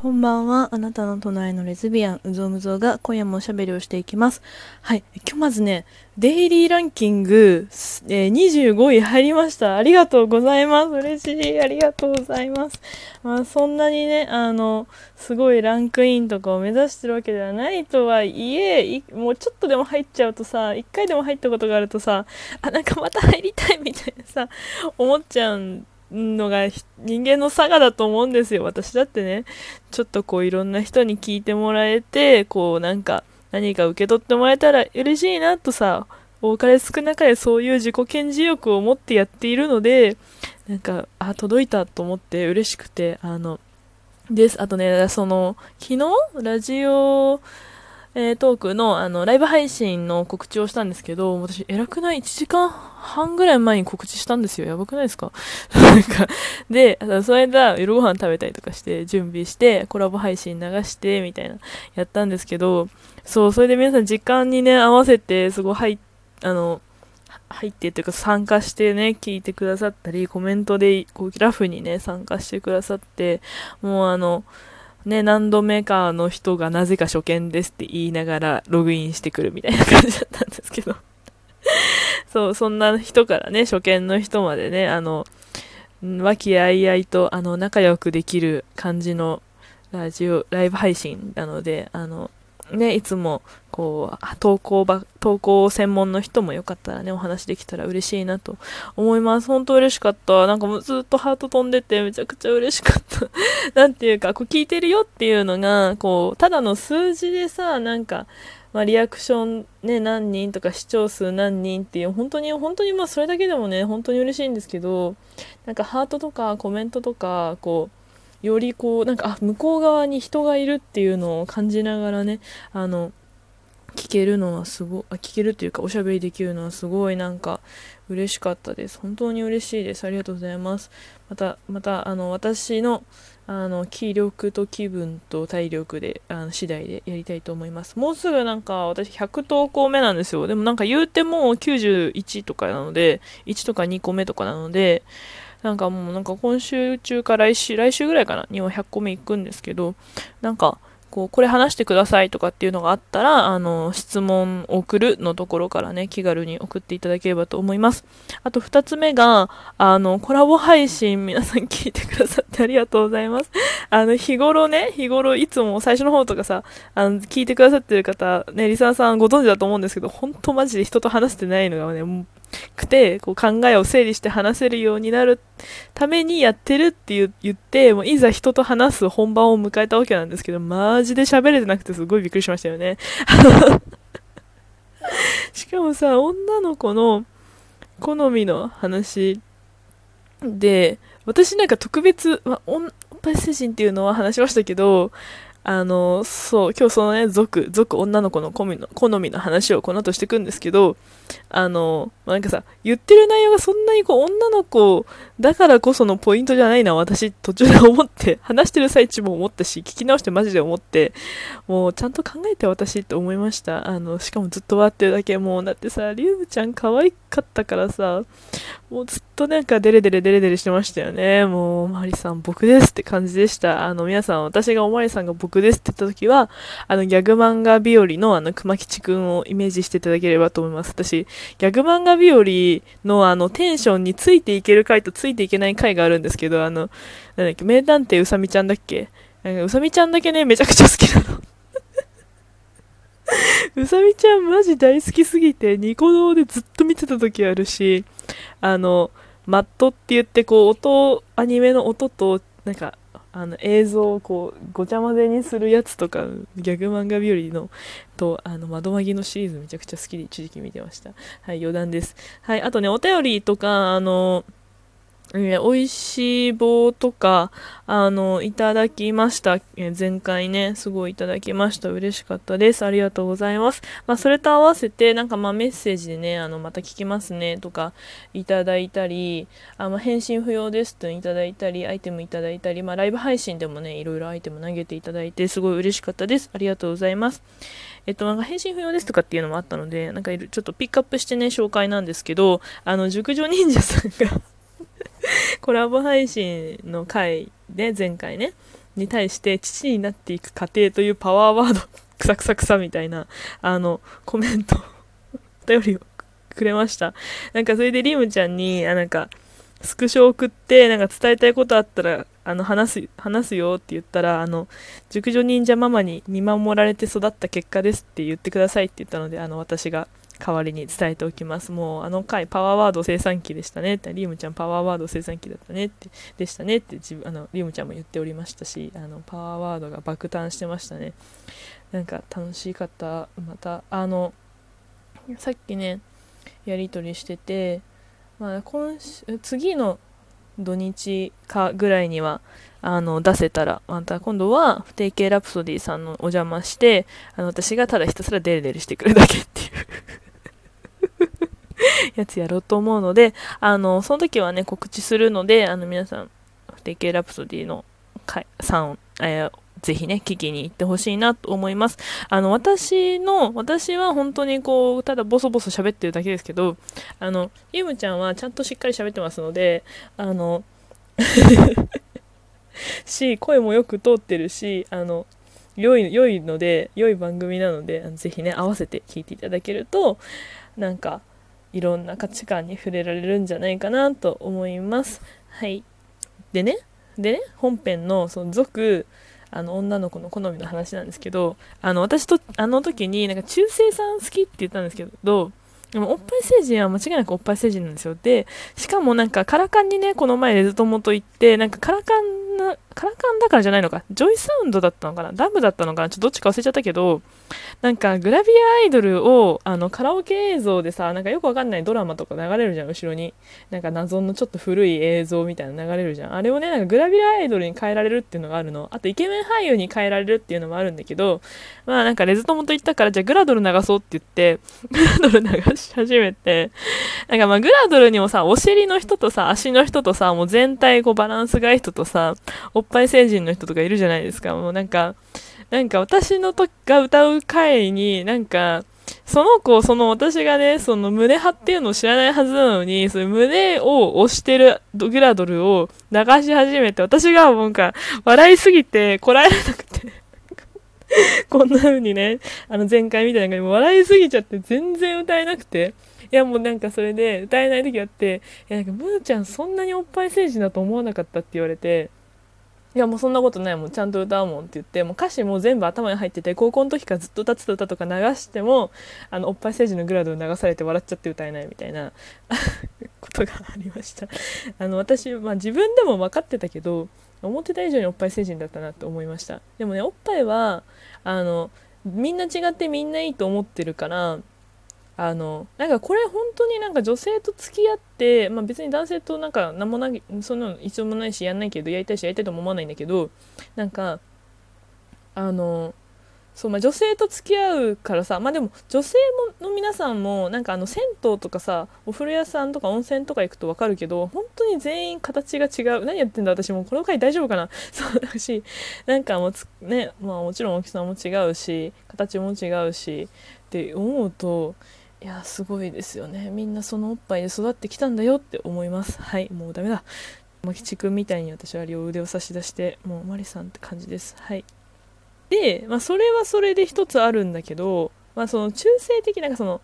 こんばんは。あなたの隣のレズビアン、うぞうむぞうが今夜もおしゃべりをしていきます。はい。今日まずね、デイリーランキング、えー25位入りました。ありがとうございます。嬉しい。ありがとうございます。まあ、そんなにね、あの、すごいランクインとかを目指してるわけではないとはいえ、いもうちょっとでも入っちゃうとさ、一回でも入ったことがあるとさ、あ、なんかまた入りたいみたいなさ、思っちゃうんのが人間の差がだと思うんですよ。私だってね、ちょっとこういろんな人に聞いてもらえて、こうなんか何か受け取ってもらえたら嬉しいなとさ、多かれ少なかれそういう自己顕示欲を持ってやっているので、なんか、あ、届いたと思って嬉しくて、あの、です。あとね、その、昨日、ラジオ、えートークの、あの、ライブ配信の告知をしたんですけど、私、偉くない ?1 時間半ぐらい前に告知したんですよ。やばくないですか？なんか、で、その間、夜ご飯食べたりとかして、準備して、コラボ配信流して、みたいな、やったんですけど、そう、それで皆さん時間にね、合わせて、すごい入っ、あの、入ってっていうか参加してね、聞いてくださったり、コメントで、こう、ラフにね、参加してくださって、もうあの、ね、何度目かの人がなぜか初見ですって言いながらログインしてくるみたいな感じだったんですけど。そう、そんな人からね、初見の人までね、あの、和気あいあいと、あの、仲良くできる感じのラジオ、ライブ配信なので、あの、ね、いつも、こう、投稿ば、投稿専門の人もよかったらね、お話できたら嬉しいなと思います。本当嬉しかった。なんかもうずっとハート飛んでて、めちゃくちゃ嬉しかった。なんていうか、こう聞いてるよっていうのが、こう、ただの数字でさ、なんか、まあ、リアクションね、何人とか視聴数何人っていう、本当に、本当にまあ、それだけでもね、本当に嬉しいんですけど、なんかハートとかコメントとか、こう、よりこう、なんか、あ、向こう側に人がいるっていうのを感じながらね、あの、聞けるのはすごあ聞けるというかおしゃべりできるのはすごいなんか嬉しかったです。本当に嬉しいです。ありがとうございます。またまたあの私のあの気力と気分と体力であの次第でやりたいと思います。もうすぐなんか私100投稿目なんですよ。でもなんか言うても91とかなので1とか2個目とかなのでなんかもうなんか今週中か来週来週ぐらいかな？には100個目行くんですけどなんかこう、これ話してくださいとかっていうのがあったら、あの、質問送るのところからね、気軽に送っていただければと思います。あと二つ目が、あの、コラボ配信皆さん聞いてくださってありがとうございます。あの、日頃ね、日頃いつも最初の方とかさ、あの、聞いてくださってる方、ね、リサーさんご存知だと思うんですけど、本当マジで人と話してないのがね、くて、こう考えを整理して話せるようになるためにやってるって言って、もういざ人と話す本番を迎えたわけなんですけど、マジで喋れてなくてすごいびっくりしましたよね。しかもさ、女の子の好みの話で、私なんか特別、まあ、おんおっぱい精神っていうのは話しましたけど、あの、そう、今日そのね、族、族女の子の好みの好みの話をこの後していくんですけど、あの、まあなんかさ、言ってる内容がそんなにこう女の子だからこそのポイントじゃないな、私途中で思って、話してる最中も思ったし、聞き直してマジで思って、もうちゃんと考えて私って思いました。あの、しかもずっと笑ってるだけ、もうだってさ、リュウちゃん可愛かったからさ、もうずっとなんかデレデレデレデレしてましたよね。もう、マリさん僕ですって感じでした。あの、皆さん、私がおまりさんが僕ですって言った時は、あの、ギャグ漫画日和のあの、熊吉くんをイメージしていただければと思います。私、ギャグ漫画日和のあの、テンションについていける回とついていけない回があるんですけど、あの、なんだっけ、名探偵うさみちゃんだっけ？うさみちゃんだけね、めちゃくちゃ好きなの。うさみちゃんマジ大好きすぎて、ニコ動でずっと見てた時あるし、あの、マットって言って、こう、音、アニメの音と、なんか、あの、映像をこう、ごちゃ混ぜにするやつとか、ギャグ漫画日和の、と、あの、窓マギのシリーズめちゃくちゃ好きで一時期見てました。はい、余談です。はい、あとね、お便りとか、あの、えー、美味しい棒とか、あの、いただきました。えー前回ね、すごいいただきました。嬉しかったです。ありがとうございます。まあ、それと合わせて、なんかまあメッセージでね、あの、また聞きますね、とか、いただいたり、あまあ、返信不要ですといただいたり、アイテムいただいたり、まあ、ライブ配信でもね、いろいろアイテム投げていただいて、すごい嬉しかったです。ありがとうございます。えっと、なんか返信不要ですとかっていうのもあったので、なんかいるちょっとピックアップしてね、紹介なんですけど、あの、熟女忍者さんが コラボ配信の回で前回ねに対して父になっていく過程というパワーワード、くさくさくさみたいな、あの、コメント、お便りをくれました。なんかそれでリムちゃんに、あ、なんか、スクショ送って、なんか伝えたいことあったら、あの、話す、話すよって言ったら、あの、熟女忍者ママに見守られて育った結果ですって言ってくださいって言ったので、あの、私が代わりに伝えておきます。もう、あの回、パワーワード生産機でしたねって、リムちゃんパワーワード生産機だったねって、でしたねって自分、あの、リムちゃんも言っておりましたし、あの、パワーワードが爆誕してましたね。なんか楽しかった。また、あの、さっきね、やり取りしてて、まあ、今週次の土日かぐらいにはあの出せたらまた今度は不定形ラプソディさんのお邪魔してあの私がただひたすらデレデレしてくるだけって やつやろうと思うのであのその時はね告知するのであの皆さん不定形ラプソディの回3、えー、ぜひね、聞きに行ってほしいなと思います。あの、私の、私は本当にこう、ただボソボソ喋ってるだけですけど、あの、ゆむちゃんはちゃんとしっかり喋ってますので、あの、し、声もよく通ってるし、あの、良い、良いので、良い番組なので、ぜひね、合わせて聞いていただけると、なんか、いろんな価値観に触れられるんじゃないかなと思います。はい。でね、でね、本編の、その、続、あの女の子の好みの話なんですけどあの私とあの時になんか中性さん好きって言ったんですけどでもおっぱい星人は間違いなくおっぱい星人なんですよでしかもなんかカラ館にねこの前レズ友と行ってなんかカラカンなカラカンだからじゃないのか。ジョイサウンドだったのかな。ダムだったのかな。ちょっとどっちか忘れちゃったけどなんかグラビアアイドルをあのカラオケ映像でさなんかよくわかんないドラマとか流れるじゃん後ろに。なんか謎のちょっと古い映像みたいな流れるじゃん。あれをねなんかグラビアアイドルに変えられるっていうのがあるの。あとイケメン俳優に変えられるっていうのもあるんだけどまあなんかレズ友と言ったからじゃあグラドル流そうって言ってグラドル流し始めてなんかまあグラドルにもさお尻の人とさ足の人とさもう全体こうバランスがいい人とさおっぱい成人の人とかいるじゃないですか。もうなんかなんか私のとが歌う回に、なんか、その子、その私がね、その胸張っていうのを知らないはずなのに、その胸を押してるドグラドルを流し始めて、私がなんか、笑いすぎてこらえられなくて。こんな風にね、あの前回みたいな感じで笑いすぎちゃって全然歌えなくて、いやもうなんかそれで歌えない時あって、いやなんかムーちゃんそんなにおっぱい成人だと思わなかったって言われて、いやもうそんなことないもん。ちゃんと歌うもんって言ってもう歌詞も全部頭に入ってて高校の時からずっと歌ってた歌とか流してもあのおっぱい政治のグラドを流されて笑っちゃって歌えないみたいな ことがありました。あの私、まあ、自分でも分かってたけど思ってた以上におっぱい成人だったなと思いました。でもねおっぱいはあのみんな違ってみんないいと思ってるからあのなんかこれ本当になんか女性と付き合って、まあ、別に男性となんか何もないそんなの一応もないしやんないけどやりたいしやりたいとも思わないんだけどなんかあのそうまあ、女性と付き合うからさまあでも女性もの皆さんもなんかあの銭湯とかさお風呂屋さんとか温泉とか行くと分かるけど本当に全員形が違う。何やってんだ私もこの回大丈夫かな？そうだしなんかもうねまあもちろん大きさも違うし形も違うしって思うといやすごいですよね。みんなそのおっぱいで育ってきたんだよって思います。はいもうダメだ。マキチ君みたいに私は両腕を差し出してもうマリさんって感じです。はい。で、まあ、それはそれで一つあるんだけど、まあ、その中性的なその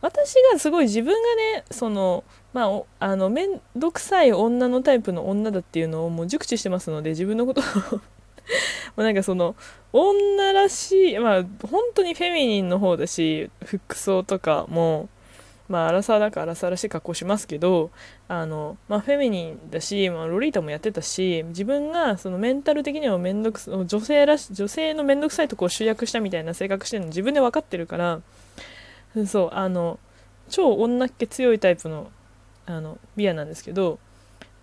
私がすごい自分がねそのまああの面倒くさい女のタイプの女だっていうのをもう熟知してますので自分のことをまなんかその女らしいまあ本当にフェミニンの方だし服装とかもまあアラサーだからアラサーらしい格好しますけどあの、まあ、フェミニンだし、まあ、ロリータもやってたし自分がそのメンタル的には面倒くさ女性らし女性の面倒くさいとこを集約したみたいな性格してるの自分で分かってるからそうあの超女っ気強いタイプのあのビアなんですけど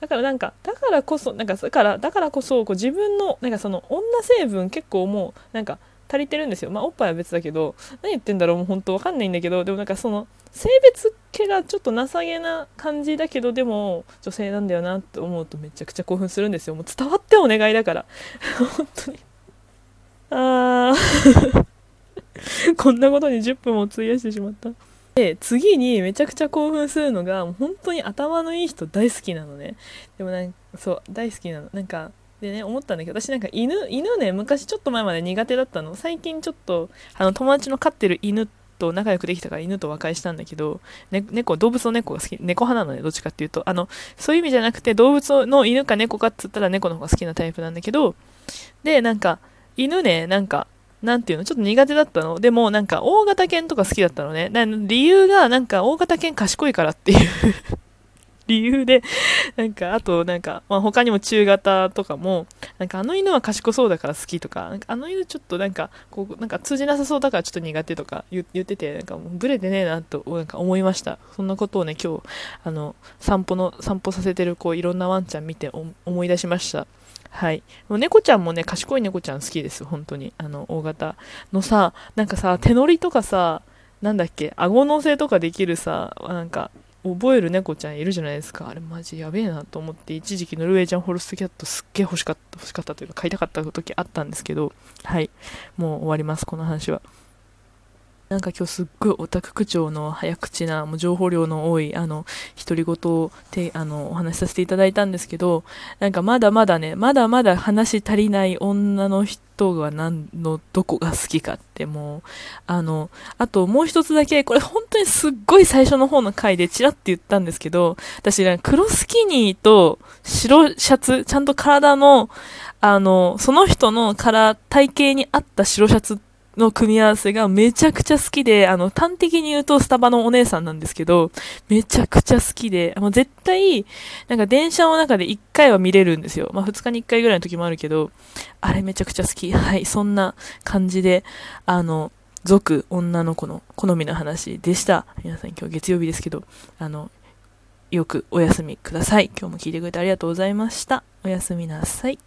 だからなんかだからこそなんかだからだからこそこう自分のなんかその女成分結構もうなんか足りてるんですよ。まあおっぱいは別だけど何言ってんだろうもう本当わかんないんだけどでもなんかその性別気がちょっと情けな感じだけどでも女性なんだよなって思うとめちゃくちゃ興奮するんですよ。もう伝わってお願いだから。本当に。あー。こんなことに10分も費やしてしまった。で次にめちゃくちゃ興奮するのが本当に頭のいい人大好きなのね。でもなんかそう大好きなの。なんかでね思ったんだけど私なんか犬犬ね昔ちょっと前まで苦手だったの。最近ちょっとあの友達の飼ってる犬と仲良くできたから犬と和解したんだけど、ね、猫動物の猫が好き。猫派なのねどっちかっていうと。あのそういう意味じゃなくて動物の犬か猫かっつったら猫の方が好きなタイプなんだけどでなんか犬ねなんかなんていうの？ちょっと苦手だったの。でも、なんか、大型犬とか好きだったのね。理由が、なんか、大型犬賢いからっていう 理由で、なんか、あと、なんか、まあ、他にも中型とかも、なんか、あの犬は賢そうだから好きとか、なんかあの犬ちょっとなんか、こう、なんか通じなさそうだからちょっと苦手とか言ってて、なんかブレてねえなと、なんか思いました。そんなことをね、今日、あの、散歩の、散歩させてる、こう、いろんなワンちゃん見て思い出しました。はい。もう猫ちゃんもね、賢い猫ちゃん好きです、本当に。あの、大型のさ、なんかさ、手乗りとかさ、なんだっけ、顎乗せとかできるさ、なんか、覚える猫ちゃんいるじゃないですか。あれマジやべえなと思って、一時期ノルウェージャンホルストキャットすっげえ欲しかった、欲しかったというか買いたかった時あったんですけど、はい。もう終わります、この話は。なんか今日すっごいオタク口調の早口な、もう情報量の多い、あの、独り言をて、あの、お話しさせていただいたんですけど、なんかまだまだね、まだまだ話足りない女の人が何の、どこが好きかってもう、あの、あともう一つだけ、これ本当にすっごい最初の方の回でチラって言ったんですけど、私、黒スキニーと白シャツ、ちゃんと体の、あの、その人の体、体型に合った白シャツっての組み合わせがめちゃくちゃ好きで、あの、端的に言うとスタバのお姉さんなんですけど、めちゃくちゃ好きで、もう絶対、なんか電車の中で1回は見れるんですよ。まあ2日に1回ぐらいの時もあるけど、あれめちゃくちゃ好き。はい、そんな感じで、あの、族、女の子の好みの話でした。皆さん今日月曜日ですけど、あの、よくお休みください。今日も聞いてくれてありがとうございました。おやすみなさい。